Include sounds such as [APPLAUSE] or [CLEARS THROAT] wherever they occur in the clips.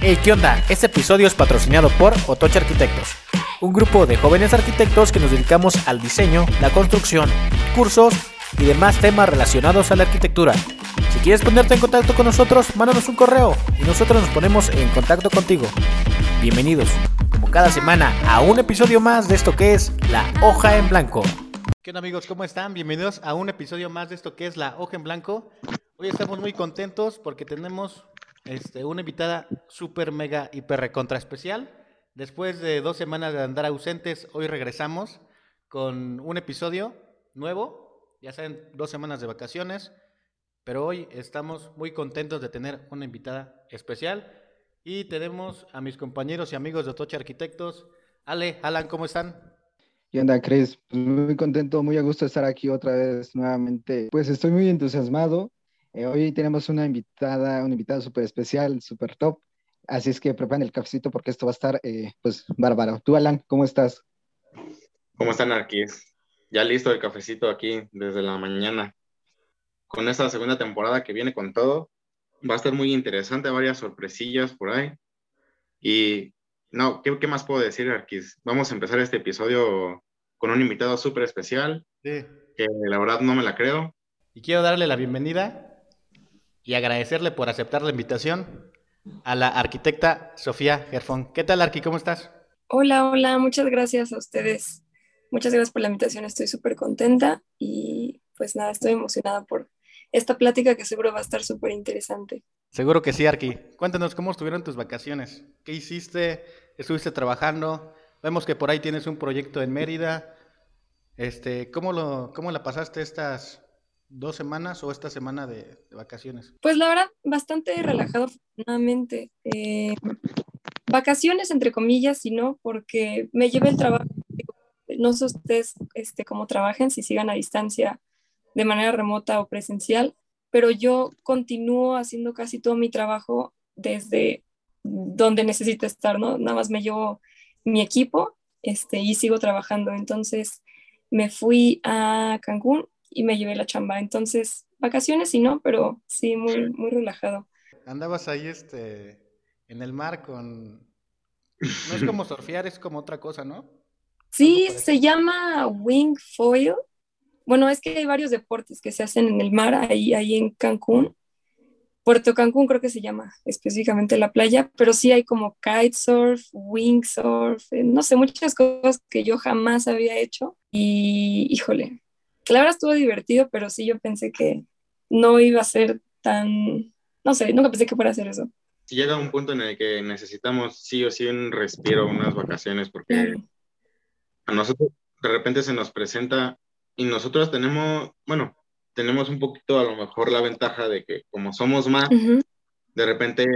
Hey, ¿qué onda? Este episodio es patrocinado por Otoche Arquitectos, un grupo de jóvenes arquitectos que nos dedicamos al diseño, la construcción, cursos y demás temas relacionados a la arquitectura. Si quieres ponerte en contacto con nosotros, mándanos un correo y nosotros nos ponemos en contacto contigo. Bienvenidos, como cada semana, a un episodio más de esto que es La Hoja en Blanco. ¿Qué onda amigos? ¿Cómo están? Bienvenidos a un episodio más de esto que es La Hoja en Blanco. Hoy estamos muy contentos porque tenemos este, una invitada súper, mega, hiper recontra especial. Después de dos semanas de andar ausentes, hoy regresamos con un episodio nuevo. Ya saben, dos semanas de vacaciones. Pero hoy estamos muy contentos de tener una invitada especial. Y tenemos a mis compañeros y amigos de Otoche Arquitectos. Ale, Alan, ¿cómo están? ¿Qué onda, Cris? Pues muy contento, muy a gusto estar aquí otra vez nuevamente. Pues estoy muy entusiasmado eh, hoy tenemos una invitada, un invitado súper especial, súper top. Así es que preparen el cafecito porque esto va a estar, eh, pues, bárbaro. Tú, Alan, ¿cómo estás? ¿Cómo están, Arquis? Ya listo el cafecito aquí desde la mañana. Con esta segunda temporada que viene con todo, va a estar muy interesante, varias sorpresillas por ahí. Y no, ¿qué, qué más puedo decir, Arquis? Vamos a empezar este episodio con un invitado súper especial, sí. que la verdad no me la creo. Y quiero darle la bienvenida y agradecerle por aceptar la invitación a la arquitecta Sofía Gerfón. ¿Qué tal, Arqui? ¿Cómo estás? Hola, hola, muchas gracias a ustedes. Muchas gracias por la invitación, estoy súper contenta y pues nada, estoy emocionada por esta plática que seguro va a estar súper interesante. Seguro que sí, Arqui. Cuéntanos cómo estuvieron tus vacaciones. ¿Qué hiciste? ¿Estuviste trabajando? Vemos que por ahí tienes un proyecto en Mérida. Este, ¿cómo, lo, ¿Cómo la pasaste estas dos semanas o esta semana de, vacaciones? Pues la verdad, bastante relajado, afortunadamente. Eh, vacaciones, entre comillas, y no, porque me llevé el trabajo. No sé ustedes este, cómo trabajen, si sigan a distancia de manera remota o presencial, pero yo continúo haciendo casi todo mi trabajo desde donde necesito estar, ¿no? Nada más me llevo mi equipo este, y sigo trabajando. Entonces me fui a Cancún y me llevé la chamba. Entonces, vacaciones y no, pero sí, muy, muy relajado. Andabas ahí este, en el mar con... No es como [LAUGHS] surfear, es como otra cosa, ¿no? Sí, se llama wing foil. Bueno, es que hay varios deportes que se hacen en el mar, ahí, ahí en Cancún. Puerto Cancún creo que se llama específicamente la playa, pero sí hay como kitesurf, wingsurf, eh, no sé, muchas cosas que yo jamás había hecho. Y híjole, la verdad estuvo divertido, pero sí yo pensé que no iba a ser tan, no sé, nunca pensé que fuera a hacer eso. Si llega un punto en el que necesitamos sí o sí un respiro, unas vacaciones, porque a nosotros de repente se nos presenta y nosotros tenemos, bueno, tenemos un poquito a lo mejor la ventaja de que como somos más, de repente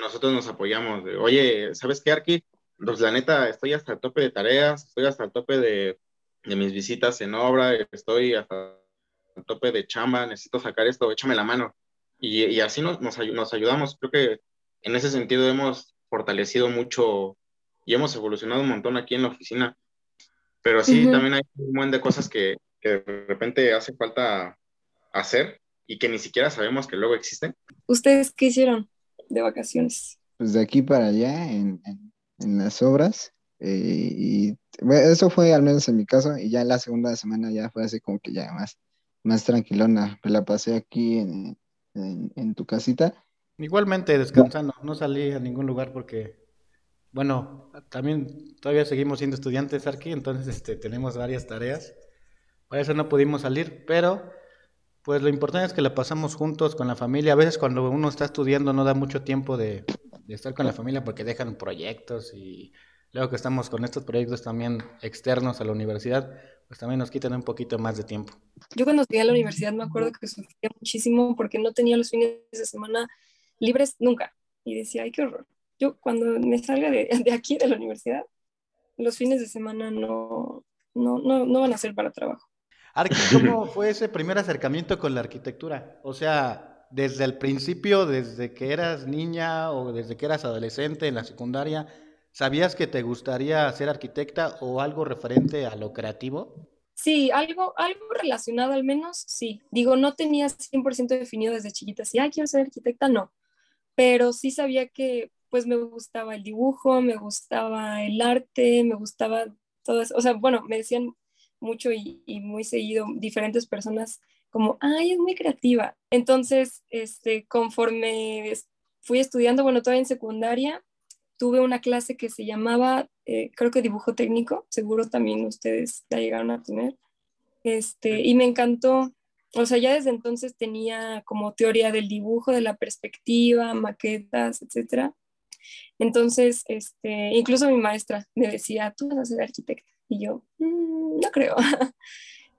nosotros nos apoyamos de, oye, ¿sabes qué, Arki? Pues la neta, estoy hasta el tope de tareas, estoy hasta el tope de de mis visitas en obra, estoy hasta el tope de chamba, necesito sacar esto, échame la mano. Y, y así nos, nos, nos, ayudamos. Creo que en ese sentido hemos fortalecido mucho y hemos evolucionado un montón aquí en la oficina. Pero sí, también hay un montón de cosas que, que, de repente hace falta hacer y que ni siquiera sabemos que luego existen. ¿Ustedes qué hicieron de vacaciones? Pues de aquí para allá, en, en, en las obras, eh, y eso fue al menos en mi caso, y ya la segunda semana ya fue así como que ya más, más tranquilona. Me la pasé aquí en, en, tu casita. Igualmente descansando, no salí a ningún lugar porque, bueno, también todavía seguimos siendo estudiantes aquí, entonces este, tenemos varias tareas. Por eso no pudimos salir, pero pues lo importante es que la pasamos juntos con la familia. A veces cuando uno está estudiando no da mucho tiempo de, de estar con la familia porque dejan proyectos y Luego que estamos con estos proyectos también externos a la universidad, pues también nos quitan un poquito más de tiempo. Yo cuando estudié a la universidad me acuerdo que sufría muchísimo porque no tenía los fines de semana libres nunca. Y decía, ay, qué horror. Yo cuando me salga de, de aquí, de la universidad, los fines de semana no, no, no, no van a ser para trabajo. Arqui, ¿cómo fue ese primer acercamiento con la arquitectura? O sea, desde el principio, desde que eras niña o desde que eras adolescente en la secundaria, ¿Sabías que te gustaría ser arquitecta o algo referente a lo creativo? Sí, algo, algo relacionado al menos, sí. Digo, no tenía 100% definido desde chiquita, si, ah, quiero ser arquitecta, no. Pero sí sabía que pues me gustaba el dibujo, me gustaba el arte, me gustaba todo eso. O sea, bueno, me decían mucho y, y muy seguido diferentes personas como, ay, es muy creativa. Entonces, este, conforme fui estudiando, bueno, todavía en secundaria, tuve una clase que se llamaba, eh, creo que dibujo técnico, seguro también ustedes la llegaron a tener, este, y me encantó. O sea, ya desde entonces tenía como teoría del dibujo, de la perspectiva, maquetas, etcétera. Entonces, este, incluso mi maestra me decía, tú vas a ser arquitecta. Y yo, mm, no creo. [LAUGHS]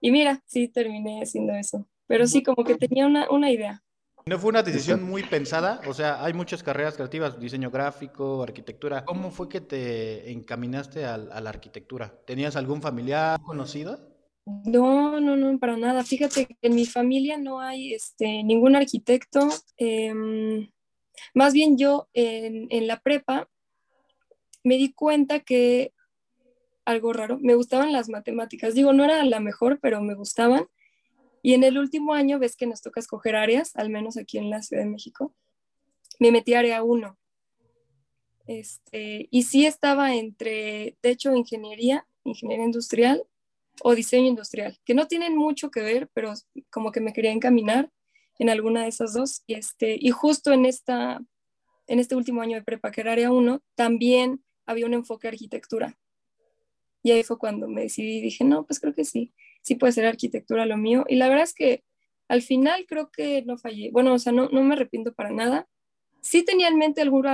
Y mira, sí terminé haciendo eso. Pero sí, como que tenía una, una idea. ¿No fue una decisión muy pensada? O sea, hay muchas carreras creativas, diseño gráfico, arquitectura. ¿Cómo fue que te encaminaste a, a la arquitectura? ¿Tenías algún familiar conocido? No, no, no, para nada. Fíjate que en mi familia no hay este, ningún arquitecto. Em, más bien yo en, en la prepa me di cuenta que algo raro. Me gustaban las matemáticas. Digo, no era la mejor, pero me gustaban. Y en el último año, ves que nos toca escoger áreas, al menos aquí en la Ciudad de México. Me metí a área 1. Este, y sí estaba entre, de hecho, ingeniería, ingeniería industrial o diseño industrial, que no tienen mucho que ver, pero como que me quería encaminar en alguna de esas dos. Y, este, y justo en, esta, en este último año de prepa, que era área 1, también había un enfoque de arquitectura. Y ahí fue cuando me decidí y dije, no, pues creo que sí, sí puede ser arquitectura lo mío. Y la verdad es que al final creo que no fallé. Bueno, o sea, no, no me arrepiento para nada. Sí tenía en mente algún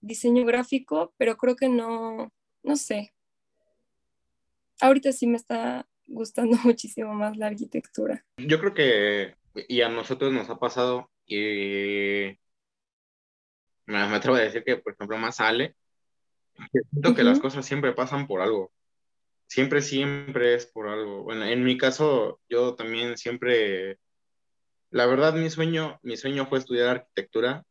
diseño gráfico, pero creo que no, no sé. Ahorita sí me está gustando [LAUGHS] muchísimo más la arquitectura. Yo creo que, y a nosotros nos ha pasado, y me, atrevo a decir que, por ejemplo, más Ale, siento que las cosas siempre pasan por algo siempre, siempre es por algo. Bueno, en mi caso, yo también siempre, la verdad, mi sueño, mi sueño fue estudiar arquitectura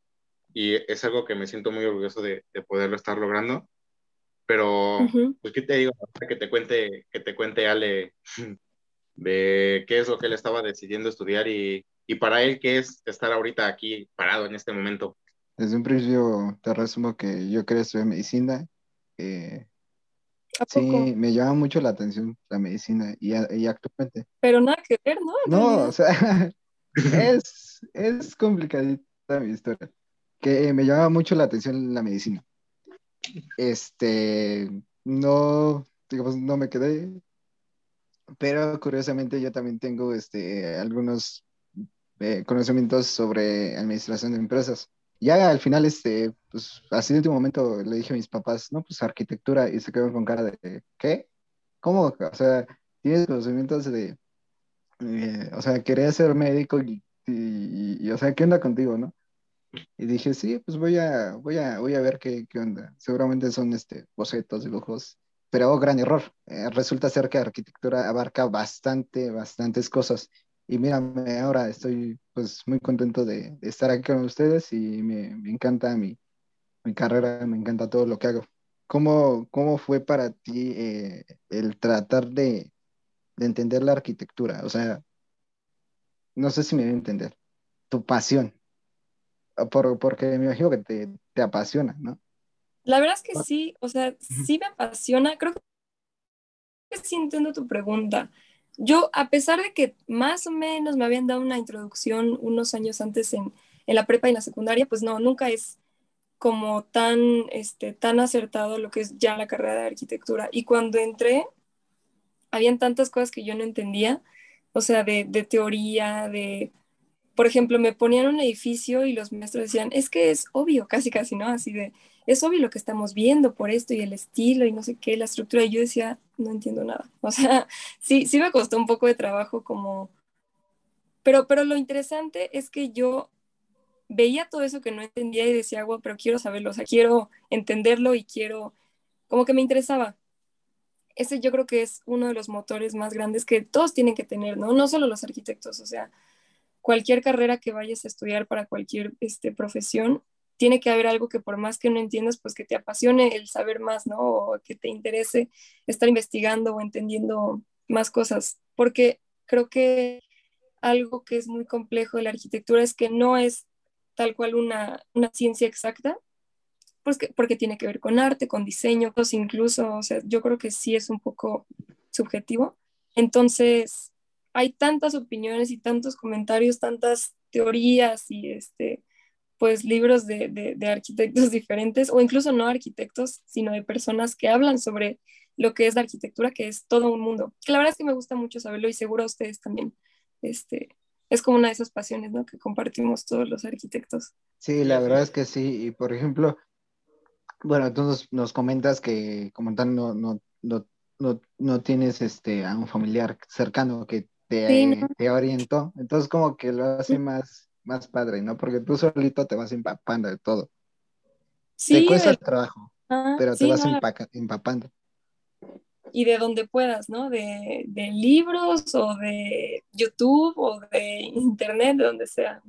y es algo que me siento muy orgulloso de, de poderlo estar logrando. Pero, pues, ¿qué te digo? Que te cuente, que te cuente Ale [LAUGHS] de qué es lo que él estaba decidiendo estudiar y, y para él qué es estar ahorita aquí parado en este momento. Desde un principio te resumo que yo quería estudiar medicina. Eh, Sí, me llama mucho la atención la medicina y, actualmente. Pero nada que ver, ¿no? no, o sea, [LAUGHS] es, es complicadita mi historia. Que me llama mucho la atención la medicina. Este, no, digamos, no me quedé, pero curiosamente yo también tengo este, algunos eh, conocimientos sobre administración de empresas ya al final, este, pues así de último momento le dije a mis papás, no, pues arquitectura, y se quedaron con cara de, ¿qué? ¿Cómo? O sea, tienes conocimientos de, o sea, quería ser médico y, y, o sea, ¿qué onda contigo, no? Y dije, sí, pues voy a, voy a, voy a ver qué, qué onda. Seguramente son, este, bocetos, dibujos, pero oh, gran error. Eh, resulta ser que arquitectura abarca bastante, bastantes cosas. Y mírame, ahora estoy pues muy contento de, estar aquí con ustedes y me, encanta mi, carrera, me encanta todo lo que hago. ¿Cómo, cómo fue para ti eh, el tratar de, entender la arquitectura? O sea, no sé si me voy a entender, tu pasión, por, porque me imagino que te, te apasiona, ¿no? La verdad es que sí, o sea, sí me apasiona, creo que sí entiendo tu pregunta. Yo, a pesar de que más o menos me habían dado una introducción unos años antes en, la prepa y en la secundaria, pues no, nunca es como tan, este, tan acertado lo que es ya la carrera de arquitectura. Y cuando entré, habían tantas cosas que yo no entendía, o sea, de, de teoría, de, por ejemplo, me ponían un edificio y los maestros decían, es que es obvio, casi, casi, ¿no? Así de, es obvio lo que estamos viendo por esto y el estilo y no sé qué, la estructura. Y yo decía, no entiendo nada. [LAUGHS] O sea, sí, sí me costó un poco de trabajo como... Pero, pero lo interesante es que yo veía todo eso que no entendía y decía, bueno, pero quiero saberlo, o sea, quiero entenderlo y quiero, como que me interesaba. Ese yo creo que es uno de los motores más grandes que todos tienen que tener, ¿no? No solo los arquitectos, o sea, cualquier carrera que vayas a estudiar para cualquier este, profesión, tiene que haber algo que por más que no entiendas, pues que te apasione el saber más, ¿no? O que te interese estar investigando o entendiendo más cosas, porque creo que algo que es muy complejo de la arquitectura es que no es tal cual una, una ciencia exacta, pues que, porque tiene que ver con arte, con diseño, pues incluso, o sea, yo creo que sí es un poco subjetivo. Entonces, hay tantas opiniones y tantos comentarios, tantas teorías y este, pues libros de, de, arquitectos [LAUGHS] diferentes, o incluso no arquitectos, sino de personas que hablan sobre lo que es la arquitectura, que es todo un mundo. Que la verdad es que me gusta mucho saberlo y seguro a ustedes también. Este, es como una de esas pasiones ¿no? que compartimos todos los arquitectos. Sí, la verdad es que sí. Y por ejemplo, bueno, tú nos, comentas que como tal no, no, no, no, tienes este, a un familiar cercano que te, te orientó. Entonces como que lo hace más, más padre, ¿no? Porque tú solito te vas empapando de todo. Sí, te cuesta el trabajo, ah, pero te vas empapando y de donde puedas, ¿no? De, de, libros o de YouTube o de Internet, de donde sea.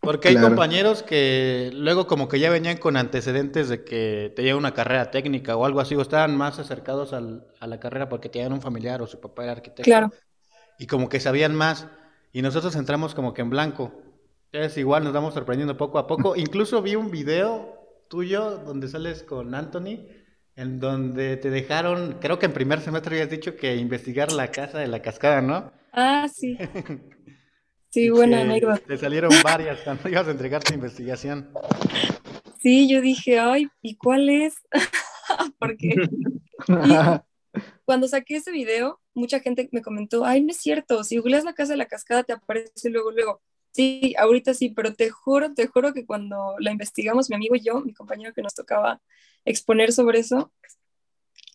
Porque hay compañeros que luego como que ya venían con antecedentes de que te una carrera técnica o algo así, o estaban más acercados al, a la carrera porque tenían un familiar o su papá era arquitecto. Claro. Y como que sabían más. Y nosotros entramos como que en blanco. Es igual, nos vamos sorprendiendo poco a poco. [LAUGHS] Incluso vi un video tuyo donde sales con Anthony en donde te dejaron, creo que en primer semestre habías dicho que investigar la casa de la cascada, ¿no? Ah, sí. [LAUGHS] Sí, buena anécdota. Te salieron varias cuando ibas a entregar tu investigación. Sí, yo dije, ay, ¿y cuál es? [LAUGHS] Porque cuando saqué ese video, mucha gente me comentó, ay, no es cierto, si googleas la casa de la cascada te aparece luego, luego. Sí, ahorita sí, pero te juro, te juro que cuando la investigamos, mi amigo y yo, mi compañero que nos tocaba exponer sobre eso,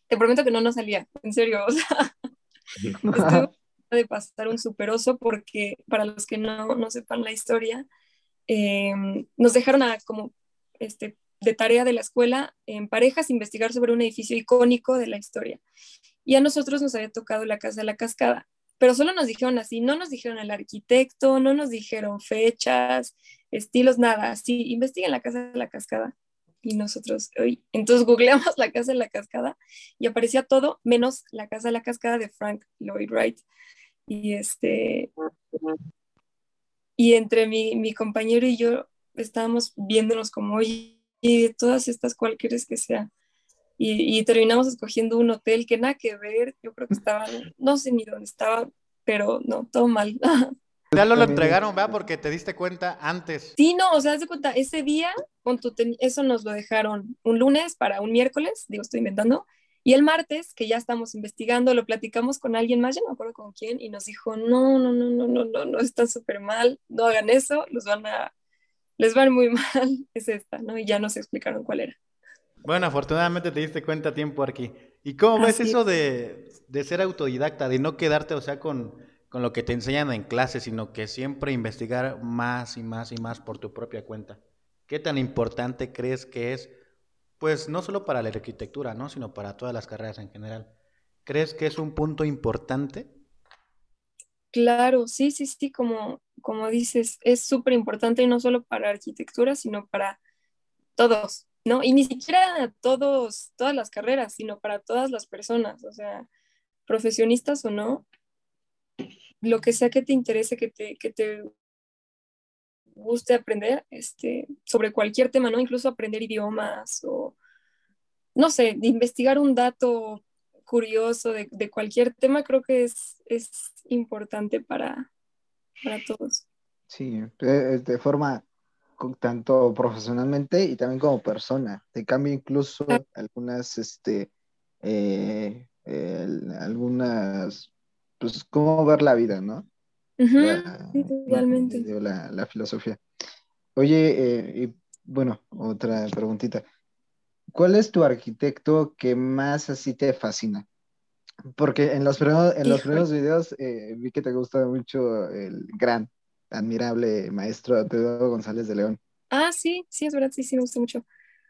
te prometo que no nos salía, en serio, [LAUGHS] o sea, estuve de pasar un superoso porque para los que no, no sepan la historia, em, nos dejaron a, como este, de tarea de la escuela en parejas investigar sobre un edificio icónico de la historia. Y a nosotros nos había tocado la Casa de la Cascada pero solo nos dijeron así, no nos dijeron el arquitecto, no nos dijeron fechas, estilos, nada, así, investiguen la casa de la cascada. Y nosotros, hoy, entonces googleamos la casa de la cascada y aparecía todo menos la casa de la cascada de Frank Lloyd Wright. Y este, y entre mi, mi compañero y yo estábamos viéndonos como, oye, y de todas estas, ¿cuál quieres que sea? Y, terminamos escogiendo un hotel que nada que ver, yo creo que estaba, no sé ni dónde estaba, pero no, todo mal. [LAUGHS] Ya lo, lo entregaron, ¿verdad? Porque te diste cuenta antes. Sí, no, o sea, haz de cuenta, ese día, con tu eso nos lo dejaron un lunes para un miércoles, digo, estoy inventando, y el martes, que ya estamos investigando, lo platicamos con alguien más, ya no me acuerdo con quién, y nos dijo, no, no, no, no, no, no, no, está súper mal, no hagan eso, los van a, les van muy [LAUGHS] mal, es esta, ¿no? Y ya nos explicaron cuál era. Bueno, afortunadamente te diste cuenta a tiempo aquí. ¿Y cómo ves eso de, ser autodidacta, de no quedarte, o sea, con, con lo que te enseñan en clase, sino que siempre investigar más y más y más por tu propia cuenta? ¿Qué tan importante crees que es, pues no solo para la arquitectura, ¿no? sino para todas las carreras en general? ¿Crees que es un punto importante? Claro, sí, sí, sí, como, como dices, es súper importante y no solo para arquitectura, sino para todos, ¿no? Y ni siquiera todos, todas las carreras, sino para todas las personas, o sea, profesionistas o no, lo que sea que te interese, que te, que te guste aprender este, sobre cualquier tema, ¿no? Incluso aprender idiomas o, no sé, investigar un dato curioso de, de cualquier tema, creo que es, es importante para, para todos. Sí, de forma tanto profesionalmente y también como persona. Te cambia incluso algunas, este, eh, algunas, pues, cómo ver la vida, ¿no? la, La, filosofía. Oye, eh, y, bueno, otra preguntita. ¿Cuál es tu arquitecto que más así te fascina? Porque en los primeros, en los primeros videos eh, vi que te gusta mucho el gran admirable maestro Pedro González de León. Ah, sí, sí, es verdad, sí, sí, me gusta mucho.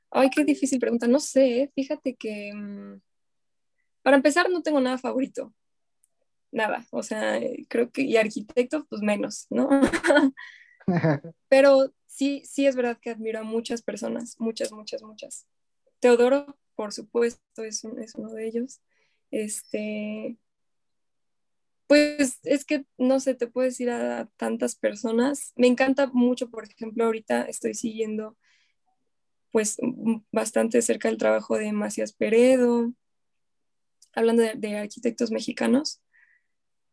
Ay, qué difícil pregunta. No sé, ¿eh? fíjate que mm, para empezar no tengo nada favorito. Nada, o sea, creo que, y arquitecto, pues menos, ¿no? [LAUGHS] [LAUGHS] Pero sí, sí es verdad que admiro a muchas personas, muchas, muchas, muchas. Teodoro, por supuesto, es, es uno de ellos. Este, pues es que no sé, te puedes ir a tantas personas. Me encanta mucho, por ejemplo, ahorita estoy siguiendo pues bastante cerca del trabajo de Macías Peredo, hablando de, arquitectos mexicanos,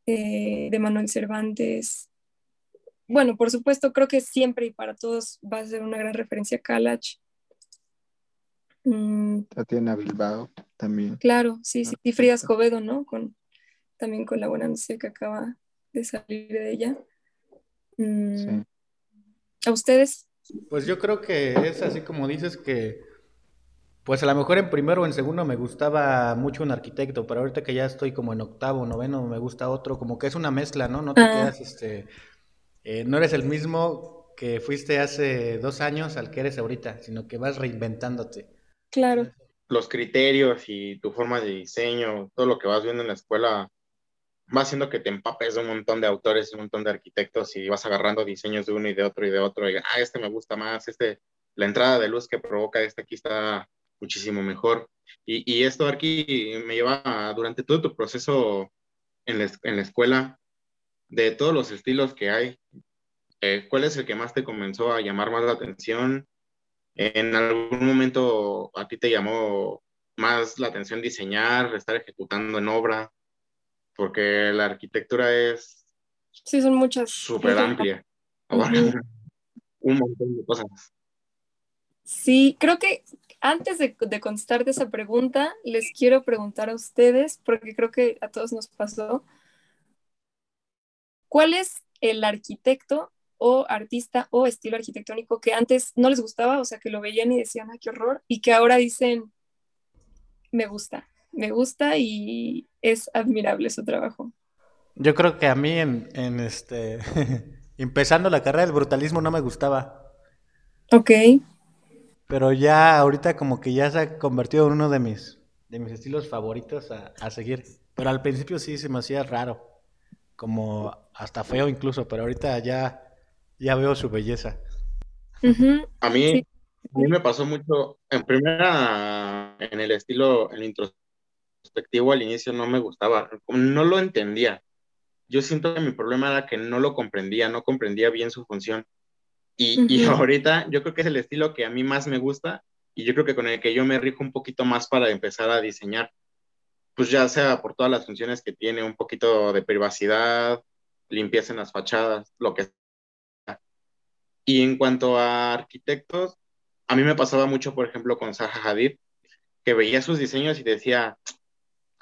eh, de Manuel Cervantes. Bueno, por supuesto, creo que siempre y para todos va a ser una gran referencia a Kalach. Mm. Tatiana Bilbao también. Claro, sí, sí. Y Frida Escobedo, ¿no? Con, también con la buena noticia que acaba de salir de ella. Mm. ¿A ustedes? Pues yo creo que es así como dices que, pues a lo mejor en primero o en segundo me gustaba mucho un arquitecto, pero ahorita que ya estoy como en octavo, noveno, me gusta otro, como que es una mezcla, ¿no? No te ah. quedas, este, eh, no eres el mismo que fuiste hace dos años al que eres ahorita, sino que vas reinventándote. Claro. Los criterios y tu forma de diseño, todo lo que vas viendo en la escuela, va haciendo que te empapes de un montón de autores, un montón de arquitectos y vas agarrando diseños de uno y de otro y de otro. Y, ah, este me gusta más, este, la entrada de luz que provoca este aquí está muchísimo mejor. Y, y esto aquí me lleva durante todo tu proceso en la, en la, escuela, de todos los estilos que hay, eh, ¿cuál es el que más te comenzó a llamar más la atención? ¿En algún momento a ti te llamó más la atención diseñar, estar ejecutando en obra? Porque la arquitectura es... Sí, son muchas. Súper amplia. [LAUGHS] Un montón de cosas. Sí, creo que antes de, de contestarte esa pregunta, les quiero preguntar a ustedes, porque creo que a todos nos pasó, ¿cuál es el arquitecto o artista o estilo arquitectónico que antes no les gustaba, o sea, que lo veían y decían, qué horror, y que ahora dicen, me gusta? Me gusta y es admirable su trabajo. Yo creo que a mí en, este [LAUGHS] empezando la carrera del brutalismo no me gustaba. Ok. Pero ya ahorita como que ya se ha convertido en uno de mis, de mis estilos favoritos a, seguir. Pero al principio sí se me hacía raro. Como hasta feo incluso, pero ahorita ya, ya veo su belleza. A mí, a mí me pasó mucho, en primera, en el estilo, en perspectivo al inicio no me gustaba, no lo entendía. Yo siento que mi problema era que no lo comprendía, no comprendía bien su función. Y, y, ahorita yo creo que es el estilo que a mí más me gusta y yo creo que con el que yo me rijo un poquito más para empezar a diseñar, pues ya sea por todas las funciones que tiene, un poquito de privacidad, limpieza en las fachadas, lo que sea. Y en cuanto a arquitectos, a mí me pasaba mucho, por ejemplo, con Zaha Hadid, que veía sus diseños y decía,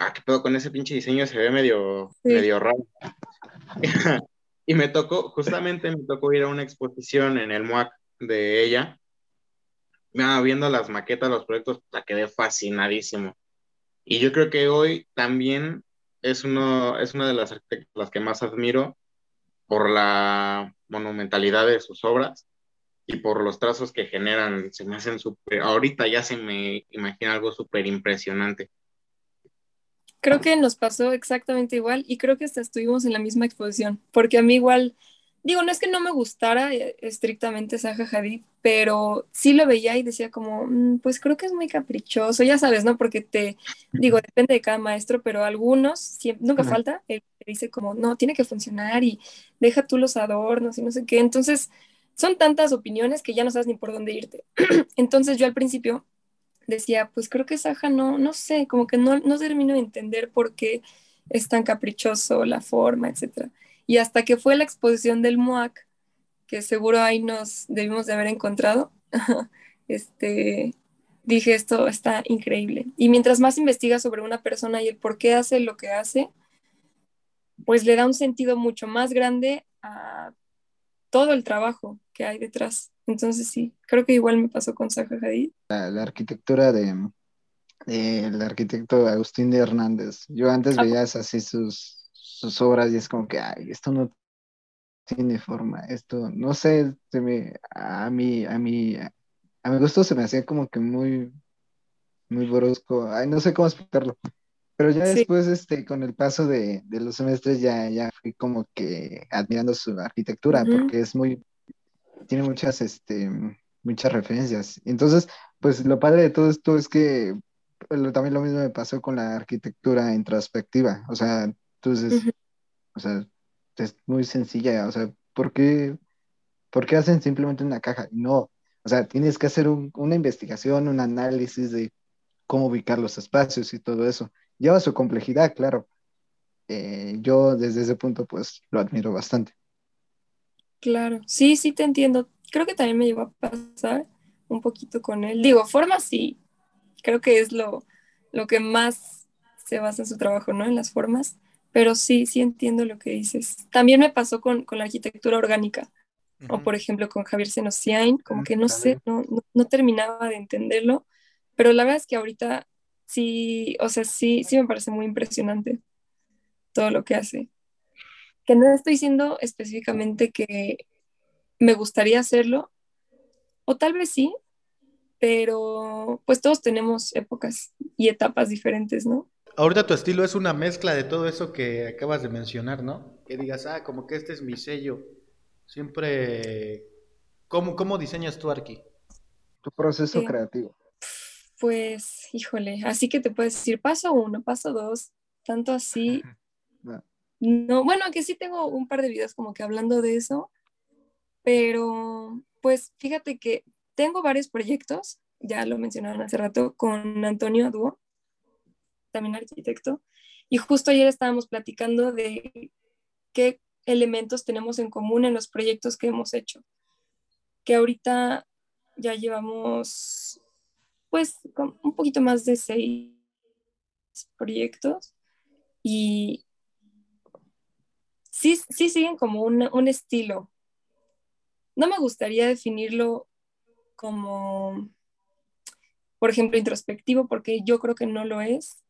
ah, qué pedo con ese pinche diseño, se ve medio, medio raro. [LAUGHS] y me tocó, justamente me tocó ir a una exposición en el MUAC de ella. viendo las maquetas, los proyectos, la quedé fascinadísimo. Y yo creo que hoy también es, uno, es una de las arquitectas las que más admiro por la monumentalidad de sus obras y por los trazos que generan. Se me hacen súper, ahorita ya se me imagina algo súper impresionante. Creo que nos pasó exactamente igual y creo que hasta estuvimos en la misma exposición, porque a mí igual, digo, no es que no me gustara eh, estrictamente Zaha Hadid, pero sí lo veía y decía como, mm, pues creo que es muy caprichoso, ya sabes, ¿no? Porque te, digo, depende de cada maestro, pero algunos, nunca falta, el que dice como, no, tiene que funcionar y deja tú los adornos y no sé qué. Entonces, son tantas opiniones que ya no sabes ni por dónde irte. [CLEARS THROAT] Entonces yo al principio decía, pues creo que Saja no, no sé, como que no, no termino de entender por qué es tan caprichoso la forma, etc. Y hasta que fue la exposición del MOAC, que seguro ahí nos debimos de haber encontrado, [LAUGHS] este, dije, esto está increíble. Y mientras más investigas sobre una persona y el por qué hace lo que hace, pues le da un sentido mucho más grande a todo el trabajo que hay detrás. Entonces sí, creo que igual me pasó con Zaha Hadid. La, arquitectura de, el arquitecto Agustín de Hernández. Yo antes ah. veía así sus, sus obras y es como que, ay, esto no tiene forma, esto, no sé, se me, a mí, a mí, a mi gusto se me hacía como que muy, muy brusco, ay, no sé cómo explicarlo. Pero ya después, este, con el paso de, los semestres, ya, ya fui como que admirando su arquitectura, porque es muy, tiene muchas, este, muchas referencias. Entonces, pues lo padre de todo esto es que también lo mismo me pasó con la arquitectura introspectiva. O sea, entonces, o sea, es muy sencilla. O sea, ¿por qué, ¿por qué hacen simplemente una caja? No, O sea, tienes que hacer una investigación, un análisis de cómo ubicar los espacios y todo eso. Lleva su complejidad, claro. Eh, yo desde ese punto, pues, lo admiro bastante. Claro, sí, sí te entiendo. Creo que también me llegó a pasar un poquito con él. Digo, forma sí, creo que es lo, lo que más se basa en su trabajo, ¿no? En las formas, pero sí, sí entiendo lo que dices. También me pasó con, la arquitectura orgánica, o por ejemplo con Javier Senosiain, como que no sé, no, no, terminaba de entenderlo, pero la verdad es que ahorita sí, o sea, sí, sí me parece muy impresionante todo lo que hace. Que no estoy diciendo específicamente que me gustaría hacerlo, o tal vez sí, pero pues todos tenemos épocas y etapas diferentes, ¿no? Ahorita tu estilo es una mezcla de todo eso que acabas de mencionar, ¿no? Que digas, ah, como que este es mi sello. Siempre... ¿Cómo, cómo diseñas tú, Arqui? Tu proceso creativo. Pues, híjole, así que te puedes decir paso uno, paso dos, tanto así. No. no, bueno, que sí tengo un par de videos como que hablando de eso, pero pues fíjate que tengo varios proyectos, ya lo mencionaron hace rato, con Antonio Duo, también arquitecto, y justo ayer estábamos platicando de qué elementos tenemos en común en los proyectos que hemos hecho, que ahorita ya llevamos pues un poquito más de seis proyectos y sí, sí siguen como un estilo. No me gustaría definirlo como, por ejemplo, introspectivo, porque yo creo que no lo es,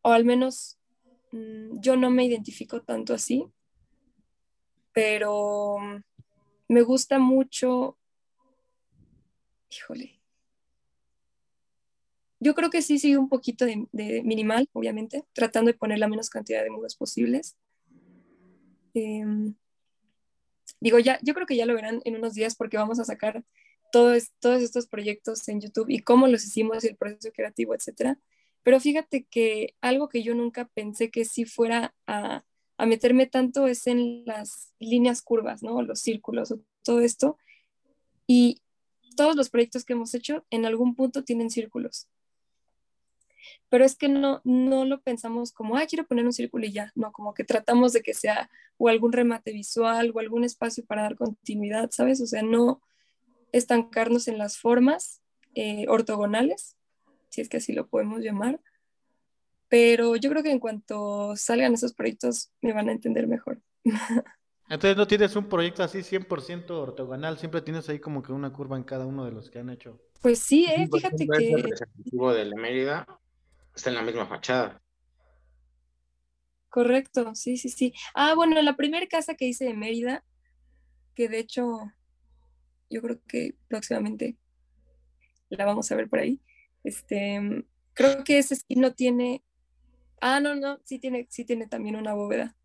o al menos mm, yo no me identifico tanto así, pero me gusta mucho, híjole, yo creo que sí sigue un poquito de, minimal, obviamente, tratando de poner la menos cantidad de muros posibles. Em, digo, ya, yo creo que ya lo verán en unos días porque vamos a sacar todos estos proyectos en YouTube y cómo los hicimos, el proceso creativo, etcétera. Pero fíjate que algo que yo nunca pensé que sí fuera a, a meterme tanto es en las líneas curvas, ¿no? Los círculos, todo esto. Y todos los proyectos que hemos hecho en algún punto tienen círculos. Pero es que no, no lo pensamos como, ah, quiero poner un círculo y ya, no, como que tratamos de que sea o algún remate visual o algún espacio para dar continuidad, ¿sabes? O sea, no, estancarnos en las formas eh, ortogonales, si es que así lo podemos llamar. Pero yo creo que en cuanto salgan esos proyectos me van a entender mejor. [LAUGHS] Entonces no tienes un proyecto así 100% ortogonal, siempre tienes ahí como que una curva en cada uno de los que han hecho. Pues sí, ¿eh? fíjate que... El Mérida está en la misma fachada. Correcto, sí, sí, sí. Ah, bueno, la primera casa que hice de Mérida, que de hecho yo creo que próximamente la vamos a ver por ahí. Este, creo que ese no tiene. Ah, no, no, sí tiene, sí tiene también una bóveda.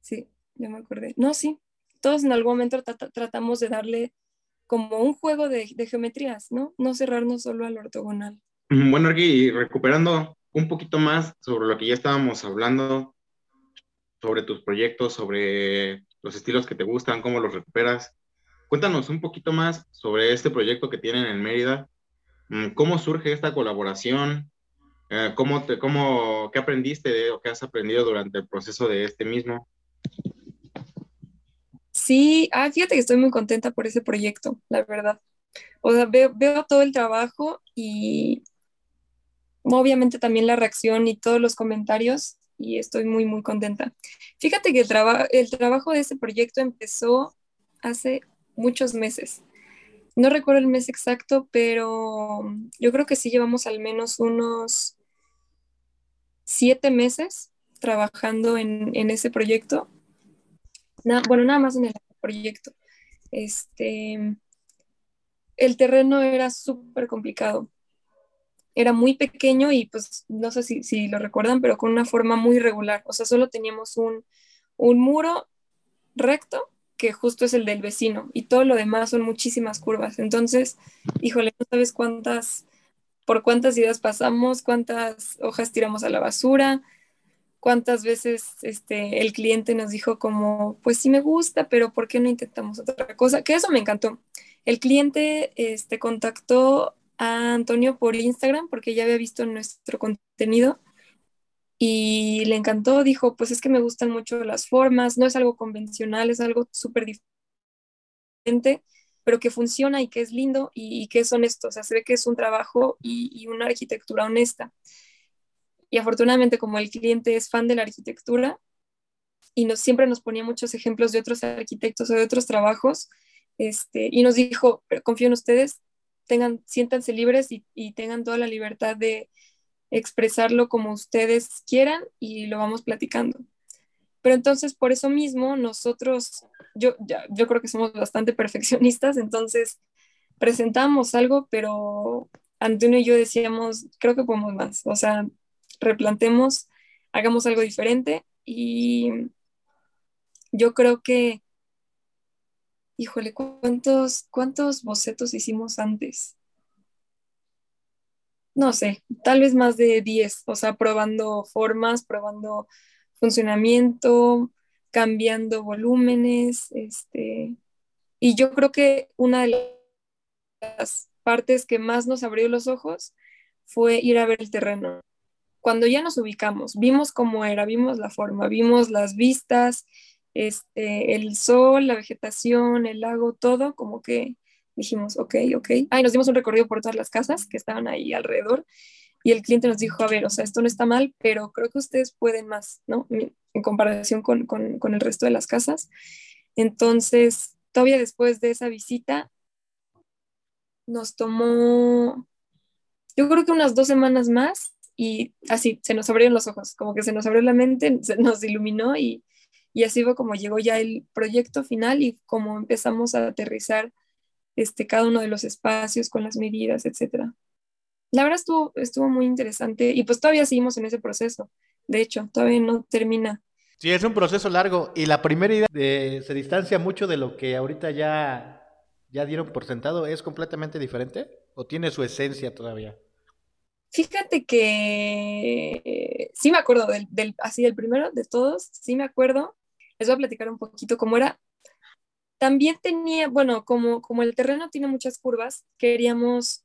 Sí, ya me acordé. No, sí. Todos en algún momento tratamos de darle como un juego de, geometrías, ¿no? No cerrarnos solo al ortogonal. Bueno, y recuperando un poquito más sobre lo que ya estábamos hablando, sobre tus proyectos, sobre los estilos que te gustan, cómo los recuperas. Cuéntanos un poquito más sobre este proyecto que tienen en Mérida. Mm, ¿Cómo surge esta colaboración? Eh, ¿Cómo te, cómo, ¿Qué aprendiste o qué has aprendido durante el proceso de este mismo? Sí, ah, fíjate que estoy muy contenta por ese proyecto, la verdad. O sea, veo, veo todo el trabajo y obviamente también la reacción y todos los comentarios y estoy muy, muy contenta. Fíjate que el, el trabajo de ese proyecto empezó hace muchos meses. No recuerdo el mes exacto, pero yo creo que sí llevamos al menos unos siete meses trabajando en, ese proyecto. bueno, nada más en el proyecto. Este, el terreno era súper complicado. Era muy pequeño y pues no sé si, si, lo recuerdan, pero con una forma muy irregular. O sea, solo teníamos un, un muro recto que justo es el del vecino y todo lo demás son muchísimas curvas. Entonces, híjole, no sabes cuántas, por cuántas ideas pasamos, cuántas hojas tiramos a la basura, cuántas veces este, el cliente nos dijo como, pues sí me gusta, pero ¿por qué no intentamos otra cosa? Que eso me encantó. El cliente este, contactó a Antonio por Instagram porque ya había visto nuestro contenido y le encantó, dijo, pues es que me gustan mucho las formas, no es algo convencional, es algo súper diferente, pero que funciona y que es lindo y, que es honesto, o sea, se ve que es un trabajo y, una arquitectura honesta. Y afortunadamente como el cliente es fan de la arquitectura y nos, siempre nos ponía muchos ejemplos de otros arquitectos o de otros trabajos, este, y nos dijo, confío en ustedes, tengan, siéntanse libres y tengan toda la libertad de, expresarlo como ustedes quieran y lo vamos platicando. Pero entonces, por eso mismo, nosotros, yo, ya, yo creo que somos bastante [LAUGHS] perfeccionistas, entonces presentamos algo, pero Antonio y yo decíamos, creo que podemos más, o sea, replantemos, hagamos algo diferente y yo creo que, híjole, ¿cuántos, cuántos bocetos hicimos antes? no sé, tal vez más de 10, o sea, probando formas, probando funcionamiento, cambiando volúmenes, este, y yo creo que una de las partes que más nos abrió los ojos fue ir a ver el terreno. Cuando ya nos ubicamos, vimos cómo era, vimos la forma, vimos las vistas, este, el sol, la vegetación, el lago, todo, como que dijimos, ok, ok. Ah, nos dimos un recorrido por todas las casas que estaban ahí alrededor y el cliente nos dijo, a ver, o sea, esto no está mal, pero creo que ustedes pueden más, ¿no? En comparación con, con, con el resto de las casas. Entonces, todavía después de esa visita, nos tomó, yo creo que unas dos semanas más y así, se nos abrieron los ojos, como que se nos abrió la mente, se nos iluminó y, y así fue como llegó ya el proyecto final y como empezamos a aterrizar este, cada uno de los espacios con las medidas, etcétera. La verdad estuvo, estuvo muy interesante y pues todavía seguimos en ese proceso. De hecho, todavía no termina. Sí, es un proceso largo y la primera idea se distancia mucho de lo que ahorita ya, ya dieron por sentado. ¿Es completamente diferente o tiene su esencia todavía? Fíjate que sí me acuerdo del, así del primero de todos, sí me acuerdo. Les voy a platicar un poquito cómo era. También tenía, bueno, como, como el terreno tiene muchas curvas, queríamos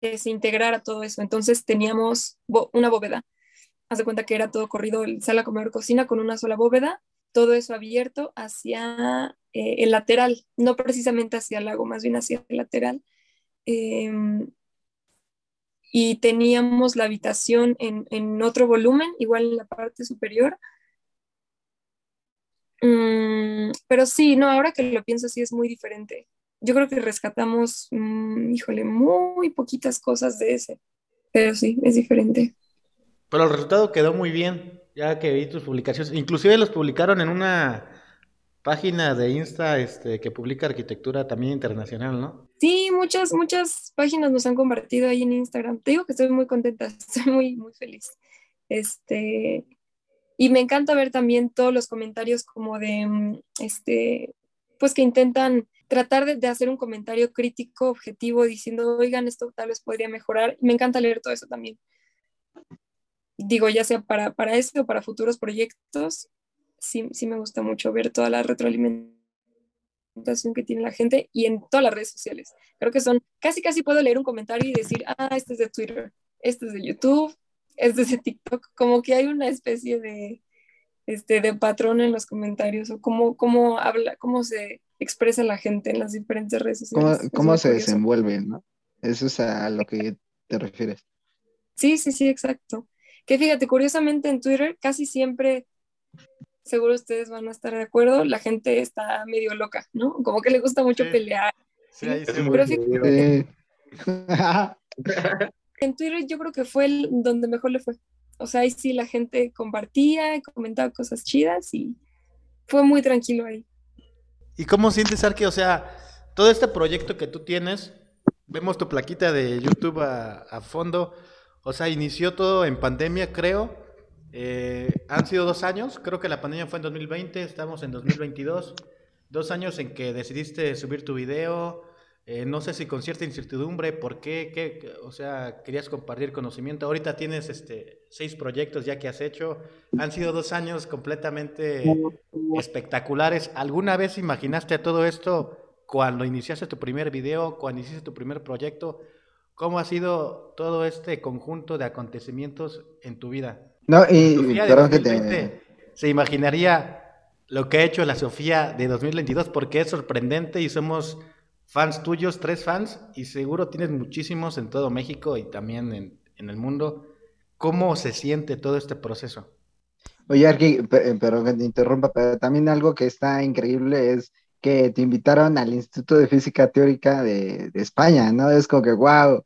que se integrara todo eso. Entonces teníamos una bóveda. Haz de cuenta que era todo corrido, sala, comedor, cocina con una sola bóveda, todo eso abierto hacia eh, el lateral, no precisamente hacia el lago, más bien hacia el lateral. Em, y teníamos la habitación en, en, otro volumen, igual en la parte superior, Mm, pero sí, no, ahora que lo pienso, sí es muy diferente. Yo creo que rescatamos, mm, híjole, muy poquitas cosas de ese, pero sí, es diferente. Pero el resultado quedó muy bien, ya que vi tus publicaciones. Inclusive los publicaron en una página de Insta este, que publica arquitectura también internacional, ¿no? Sí, muchas, muchas páginas nos han compartido ahí en Instagram. Te digo que estoy muy contenta, [LAUGHS] estoy muy, muy feliz. Este, y me encanta ver también todos los comentarios como de, mm, este, pues que intentan tratar de, hacer un comentario crítico, objetivo, diciendo, oigan, esto tal vez podría mejorar. Me encanta leer todo eso también. Digo, ya sea para, para este o para futuros proyectos, sí, sí me gusta mucho ver toda la retroalimentación que tiene la gente y en todas las redes sociales. Creo que son, casi casi puedo leer un comentario y decir, ah, este es de Twitter, este es de YouTube, es de TikTok, como que hay una especie de, este, de patrón en los comentarios o cómo, cómo habla, cómo se expresa la gente en las diferentes redes sociales. ¿Cómo, se desenvuelve, no? Eso es a lo que te refieres. Sí, sí, sí, exacto. Que fíjate, curiosamente en Twitter casi siempre, seguro ustedes van a estar de acuerdo, la gente está medio loca, ¿no? Como que le gusta mucho pelear. Sí, Pero fíjate, [LAUGHS] en Twitter yo creo que fue el donde mejor le fue. O sea, ahí sí la gente compartía y comentaba cosas chidas y fue muy tranquilo ahí. ¿Y cómo sientes, Arque? O sea, todo este proyecto que tú tienes, vemos tu plaquita de YouTube a, fondo, o sea, inició todo en pandemia, creo. Eh, han sido dos años, creo que la pandemia fue en 2020, estamos en 2022. Dos años en que decidiste subir tu video, eh, no sé si con cierta incertidumbre, ¿por qué? qué? O sea, querías compartir conocimiento. Ahorita tienes este, seis proyectos ya que has hecho. Han sido dos años completamente espectaculares. ¿Alguna vez imaginaste todo esto cuando iniciaste tu primer video, cuando hiciste tu primer proyecto, ¿cómo ha sido todo este conjunto de acontecimientos en tu vida? No, y perdón que te... se imaginaría lo que ha hecho la Sofía de 2022 porque es sorprendente y somos fans tuyos, tres fans, y seguro tienes muchísimos en todo México y también en, en el mundo. ¿Cómo se siente todo este proceso? Oye, Arqui, eh, pero que te interrumpa, pero también algo que está increíble es que te invitaron al Instituto de Física Teórica de, España, ¿no? Es como que, wow,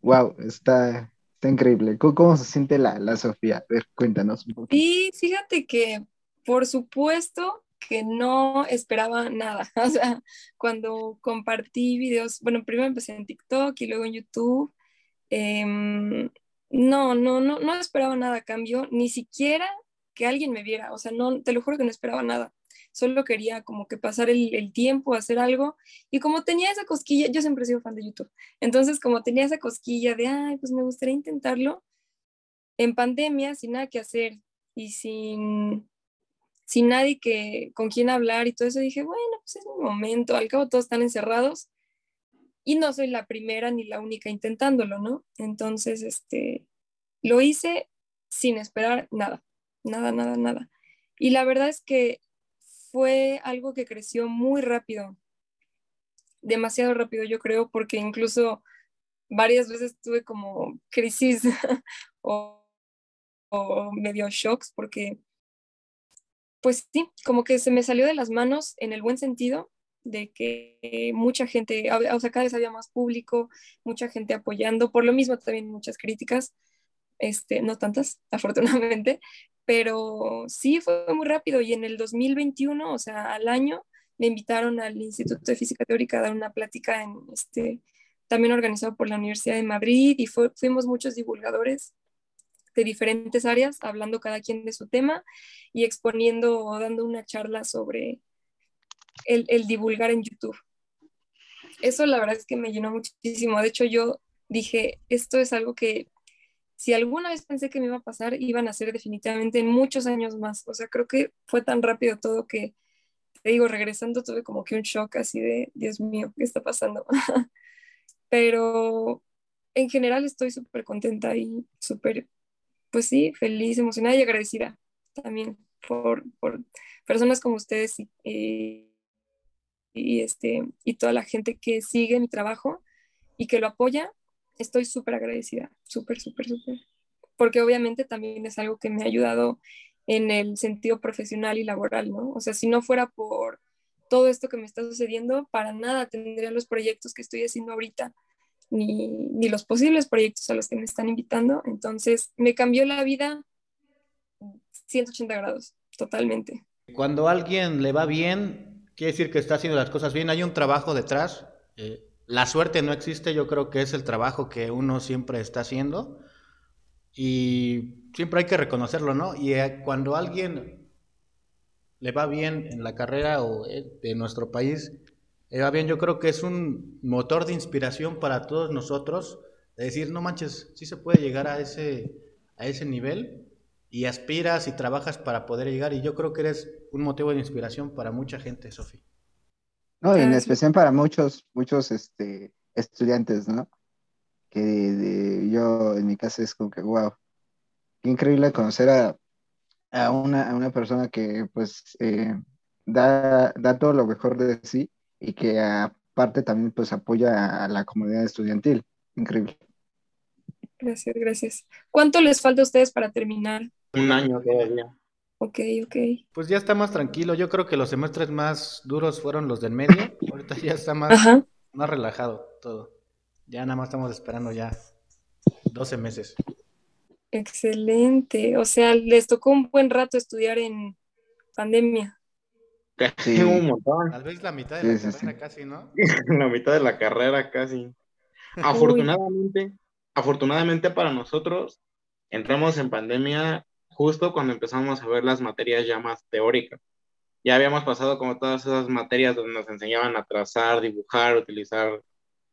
wow, está, está increíble. ¿Cómo, se siente la, la Sofía? Cuéntanos un poco. Sí, fíjate que, por supuesto, que no esperaba nada. [LAUGHS] O sea, cuando compartí videos, bueno, primero empecé en TikTok y luego en YouTube. Em, no, no, no, no esperaba nada a cambio, ni siquiera que alguien me viera, o sea, no, te lo juro que no esperaba nada, solo quería como que pasar el, tiempo, hacer algo, y como tenía esa cosquilla, yo siempre he sido fan de YouTube, entonces como tenía esa cosquilla de, ay, pues me gustaría intentarlo, en pandemia, sin nada que hacer y sin, sin nadie que, con quien hablar y todo eso, dije, bueno, pues es mi momento, al cabo todos están encerrados, y no soy la primera ni la única intentándolo, ¿no? Entonces, este, lo hice sin esperar nada, nada, nada, nada. Y la verdad es que fue algo que creció muy rápido, demasiado rápido, yo creo, porque incluso varias veces tuve como crisis [LAUGHS] o, o medio shocks, porque, pues sí, como que se me salió de las manos en el buen sentido de que mucha gente, o sea, cada vez había más público, mucha gente apoyando, por lo mismo también muchas críticas, este, no tantas, [LAUGHS] afortunadamente, pero sí fue muy rápido y en el 2021, o sea, al año, me invitaron al Instituto de Física Teórica a dar una plática en este, también organizado por la Universidad de Madrid y fuimos muchos divulgadores de diferentes áreas, hablando cada quien de su tema y exponiendo o dando una charla sobre el, divulgar en YouTube. Eso la verdad es que me llenó muchísimo. De hecho, yo dije, esto es algo que si alguna vez pensé que me iba a pasar, iban a ser definitivamente en muchos años más. O sea, creo que fue tan rápido todo que, te digo, regresando tuve como que un shock así de, Dios mío, ¿qué está pasando? [LAUGHS] Pero en general estoy súper contenta y súper, pues sí, feliz, emocionada y agradecida también por, por personas como ustedes y y, este, y toda la gente que sigue mi trabajo y que lo apoya, estoy súper agradecida, súper, súper, súper. Porque obviamente también es algo que me ha ayudado en el sentido profesional y laboral, ¿no? O sea, si no fuera por todo esto que me está sucediendo, para nada tendría los proyectos que estoy haciendo ahorita, ni, ni los posibles proyectos a los que me están invitando. Entonces, me cambió la vida 180 grados, totalmente. Cuando a alguien le va bien, quiere decir que está haciendo las cosas bien. Hay un trabajo detrás. Eh, la suerte no existe, yo creo que es el trabajo que uno siempre está haciendo. Y siempre hay que reconocerlo, ¿no? Y eh, cuando a alguien le va bien en la carrera o eh, de nuestro país, le va bien, yo creo que es un motor de inspiración para todos nosotros. De decir, no manches, sí se puede llegar a ese, a ese nivel y aspiras y trabajas para poder llegar. Y yo creo que eres un motivo de inspiración para mucha gente, Sofía. No, en especial para muchos, muchos este, estudiantes, ¿no? Que yo, en mi caso, es como que, wow, qué increíble conocer a, a, una, a una, persona que, pues, eh, da, da todo lo mejor de sí y que aparte también, pues, apoya a la comunidad estudiantil. Increíble. Gracias, gracias. ¿Cuánto les falta a ustedes para terminar? Un año todavía. Ok, ok. Pues ya está más tranquilo. Yo creo que los semestres más duros fueron los del medio. Ahorita ya está más, más relajado todo. Ya nada más estamos esperando ya 12 meses. Excelente. O sea, les tocó un buen rato estudiar en pandemia. Sí. un montón. Tal vez la mitad de la carrera casi, ¿no? [LAUGHS] la mitad de la carrera casi. Afortunadamente, afortunadamente para nosotros, entramos en pandemia justo cuando empezamos a ver las materias ya más teóricas. Ya habíamos pasado como todas esas materias donde nos enseñaban a trazar, dibujar, utilizar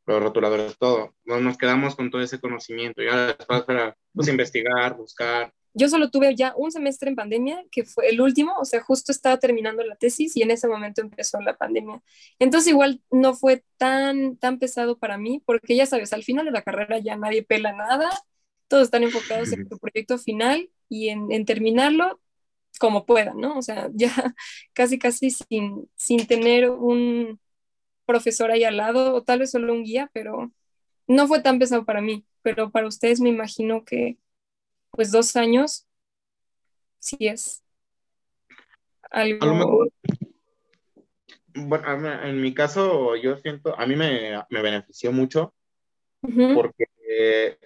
los rotuladores, todo. Nos quedamos con todo ese conocimiento. Ya después era pues, investigar, buscar, yo solo tuve ya un semestre en pandemia, que fue el último, o sea, justo estaba terminando la tesis y en ese momento empezó la pandemia. Entonces igual no fue tan, tan pesado para mí, porque ya sabes, al final de la carrera ya nadie pela nada, todos están enfocados en su proyecto final y en, en terminarlo como puedan, ¿no? O sea, [LAUGHS] ya casi, casi sin, sin tener un profesor ahí al lado, o tal vez solo un guía, pero no fue tan pesado para mí, pero para ustedes me imagino que pues dos años, sí es algo... Bueno, en mi caso, yo siento, a mí me, me benefició mucho porque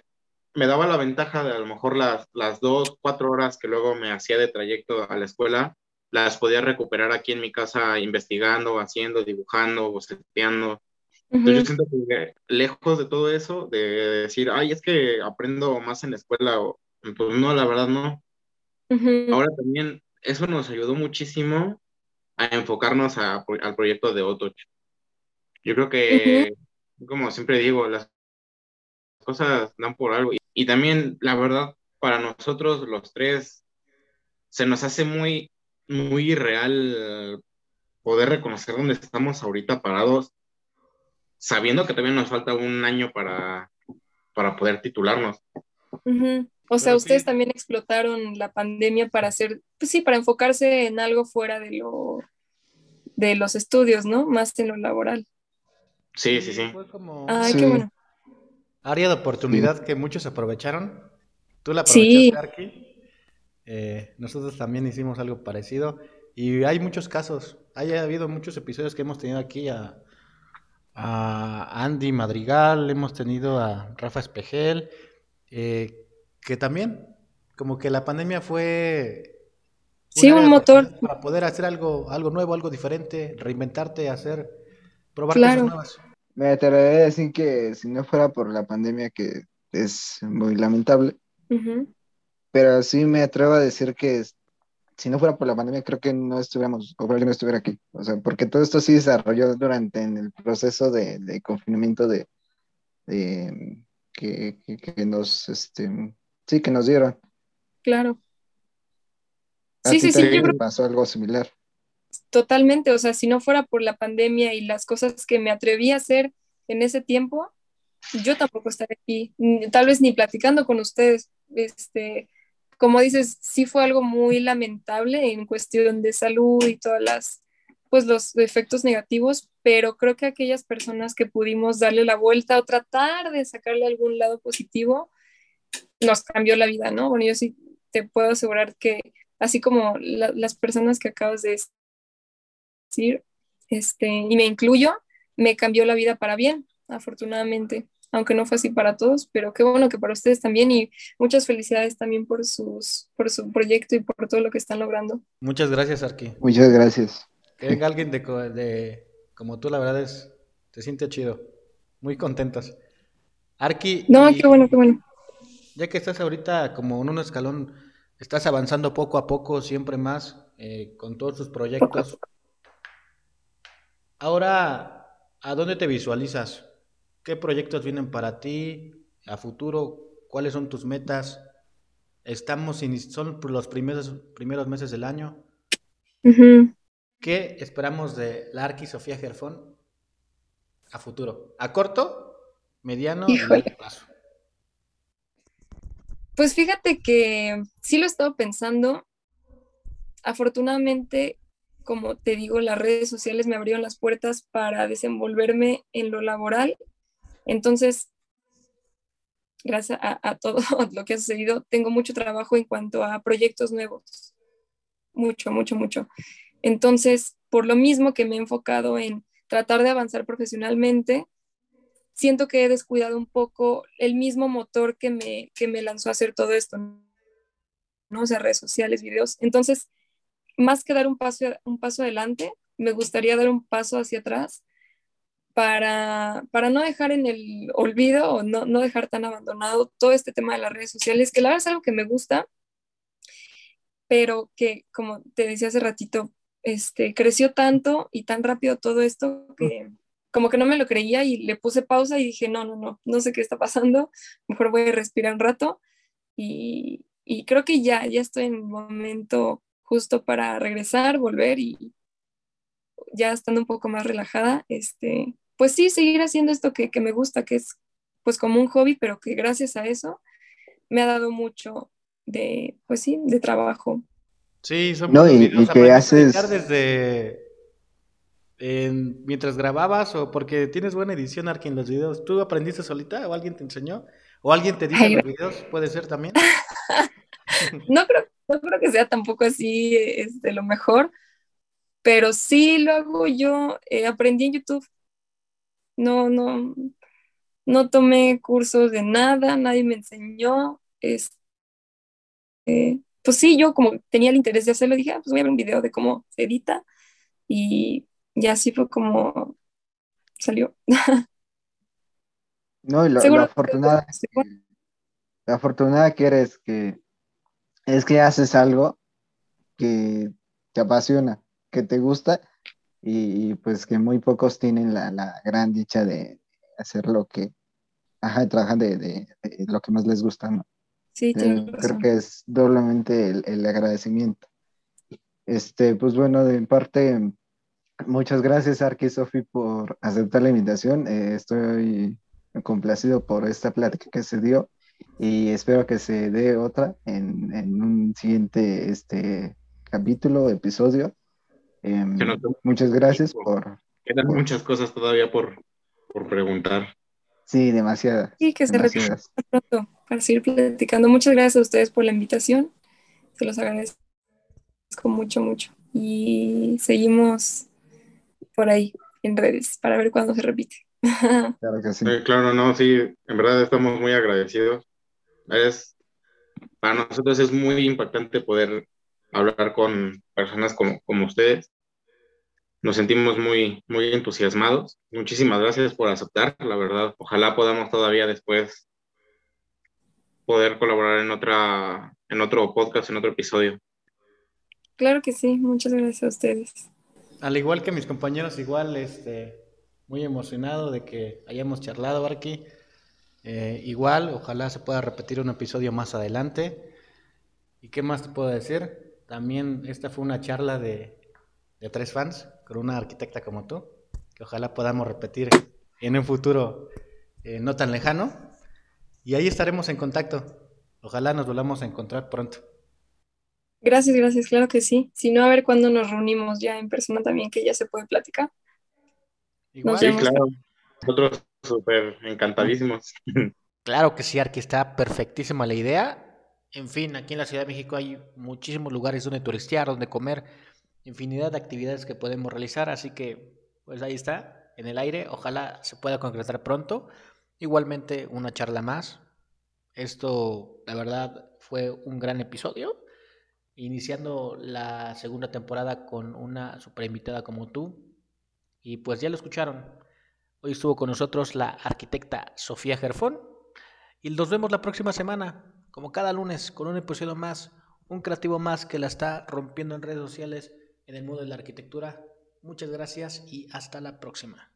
me daba la ventaja de a lo mejor las, las dos, cuatro horas que luego me hacía de trayecto a la escuela, las podía recuperar aquí en mi casa investigando, haciendo, dibujando, boceteando. Entonces yo ujú, siento que lejos de todo eso, de decir, ay, es que aprendo más en la escuela, o, pues no, la verdad no. ujú, Ahora también eso nos ayudó muchísimo a enfocarnos a- al proyecto de Otoch. Yo creo que, como siempre digo, las cosas dan por algo. Y, y también, la verdad, para nosotros los tres, se nos hace muy, muy irreal poder reconocer dónde estamos ahorita parados, sabiendo que todavía nos falta un año para, para poder titularnos. O sea, Pero ustedes sí, también explotaron la pandemia para hacer, pues sí, para enfocarse en algo fuera de lo, de los estudios, ¿no? Más en lo laboral. sí, sí, sí. Fue como Ay, qué bueno. Área de sí. oportunidad que muchos aprovecharon. Tú la aprovechaste, Arki. Eh, nosotros también hicimos algo parecido. Y hay muchos casos. Hay habido muchos episodios que hemos tenido aquí a, a Andy Madrigal, hemos tenido a Rafa Espejel, eh, que también, como que la pandemia fue un sí, un motor, para poder hacer algo, algo nuevo, algo diferente, reinventarte, hacer, probar cosas nuevas. Me atrevería a decir que si no fuera por la pandemia, que es muy lamentable, pero sí me atrevo a decir que si no fuera por la pandemia, creo que no estuviéramos, o probablemente no estuviera aquí. O sea, porque todo esto sí desarrolló durante en el proceso de, de confinamiento de, de- que, que- que nos, este, sí, que nos dieron. claro. A Sí, sí, sí, yo creo pasó algo similar. Totalmente. O sea, si no fuera por la pandemia y las cosas que me atreví a hacer en ese tiempo, yo tampoco estaría aquí, tal vez ni platicando con ustedes. Este, como dices, sí fue algo muy lamentable en cuestión de salud y todas las, pues los efectos negativos, pero creo que aquellas personas que pudimos darle la vuelta o tratar de sacarle algún lado positivo, nos cambió la vida, ¿no? Bueno, yo sí te puedo asegurar que así como la- las personas que acabas de decir, este, y me incluyo, me cambió la vida para bien, afortunadamente, aunque no fue así para todos, pero qué bueno que para ustedes también y muchas felicidades también por sus, por su proyecto y por todo lo que están logrando. Muchas gracias, Arki. Muchas gracias. Que venga alguien de, co- de- como tú, la verdad es, te siente chido. Muy contentos. Arki, No, qué bueno, qué bueno. ya que estás ahorita como en un escalón, estás avanzando poco a poco, siempre más, eh, con todos tus proyectos. [LAUGHS] Ahora, ¿a dónde te visualizas? ¿Qué proyectos vienen para ti a futuro? ¿Cuáles son tus metas? Estamos in- son los primeros, primeros meses del año. ¿Qué esperamos de la Arqui Sofía Gerfón a futuro? ¿A corto, mediano y largo plazo? Pues fíjate que sí lo he estado pensando. Afortunadamente, como te digo, las redes sociales me abrieron las puertas para desenvolverme en lo laboral. Entonces, gracias a, todo [LAUGHS] lo que ha sucedido, tengo mucho trabajo en cuanto a proyectos nuevos. Mucho, mucho, mucho. Entonces, por lo mismo que me he enfocado en tratar de avanzar profesionalmente, siento que he descuidado un poco el mismo motor que me, que me lanzó a hacer todo esto, ¿no? O sea, redes sociales, videos. Entonces, más que dar un paso, un paso adelante, me gustaría dar un paso hacia atrás para, para no dejar en el olvido o no, no dejar tan abandonado todo este tema de las redes sociales, que la verdad es algo que me gusta, pero que, como te decía hace ratito, este, creció tanto y tan rápido todo esto que como que no me lo creía y le puse pausa y dije, no, no, no, no sé qué está pasando, mejor voy a respirar un rato y, y creo que ya, ya estoy en el momento justo para regresar, volver y ya estando un poco más relajada, este, pues sí, seguir haciendo esto que, que me gusta, que es pues como un hobby, pero que gracias a eso me ha dado mucho de, pues sí, de trabajo. Sí, son no, y, y que haces desde mientras grababas o porque tienes buena edición Arki en los videos. ¿Tú aprendiste solita o alguien te enseñó? ¿O alguien te dijo en los videos? ¿Puede ser también? [LAUGHS] no, creo, no creo que sea tampoco así este, lo mejor, pero sí lo hago yo. Eh, aprendí en YouTube. No, no, no tomé cursos de nada, nadie me enseñó. Este, pues sí, yo como tenía el interés de hacerlo, dije, ah, pues voy a ver un video de cómo se edita y, y así fue como salió. [LAUGHS] No, y lo, afortunada, la afortunada que eres que es que haces algo que te apasiona, que te gusta y, pues que muy pocos tienen la, gran dicha de hacer lo que, ajá, trabajan de, lo que más les gusta, ¿no? Sí, eh, Creo que es doblemente el, agradecimiento. Este, pues bueno, de parte, muchas gracias, Arqui Sofi, por aceptar la invitación. Eh, estoy complacido por esta plática que se dio y espero que se dé otra en, un siguiente este, capítulo, episodio. Em, muchas gracias por... Quedan muchas cosas todavía por, por preguntar. Sí, demasiadas. Sí, que se repita pronto para seguir platicando. Muchas gracias a ustedes por la invitación. Se los agradezco mucho, mucho. Y seguimos por ahí en redes para ver cuándo se repite. [LAUGHS] Claro que sí. Eh, claro, no, sí, en verdad estamos muy agradecidos. Es, para nosotros es muy impactante poder hablar con personas como, como ustedes nos sentimos muy, muy entusiasmados. Muchísimas gracias por aceptar, la verdad. Ojalá podamos todavía después poder colaborar en otra, en otro podcast, en otro episodio. Claro que sí, muchas gracias a ustedes. Al igual que mis compañeros, igual, este, muy emocionado de que hayamos charlado, aquí. Eh, igual, ojalá se pueda repetir un episodio más adelante. ¿Y qué más te puedo decir? También esta fue una charla de, de tres fans con una arquitecta como tú, que ojalá podamos repetir en un futuro eh, no tan lejano. Y ahí estaremos en contacto. Ojalá nos volvamos a encontrar pronto. Gracias, gracias, claro que sí. Si no, a ver cuándo nos reunimos ya en persona también, que ya se puede platicar. Igual. Sí, claro. Nosotros súper encantadísimos. Claro que sí, Arqui, está perfectísima la idea. En fin, aquí en la Ciudad de México hay muchísimos lugares donde turistear, donde comer infinidad de actividades que podemos realizar, así que pues ahí está, en el aire, ojalá se pueda concretar pronto. Igualmente una charla más. Esto, la verdad, fue un gran episodio, iniciando la segunda temporada con una super invitada como tú. Y pues ya lo escucharon. Hoy estuvo con nosotros la arquitecta Sofía Gerfón. Y nos vemos la próxima semana, como cada lunes, con un episodio más, un creativo más que la está rompiendo en redes sociales en el mundo de la arquitectura. Muchas gracias y hasta la próxima.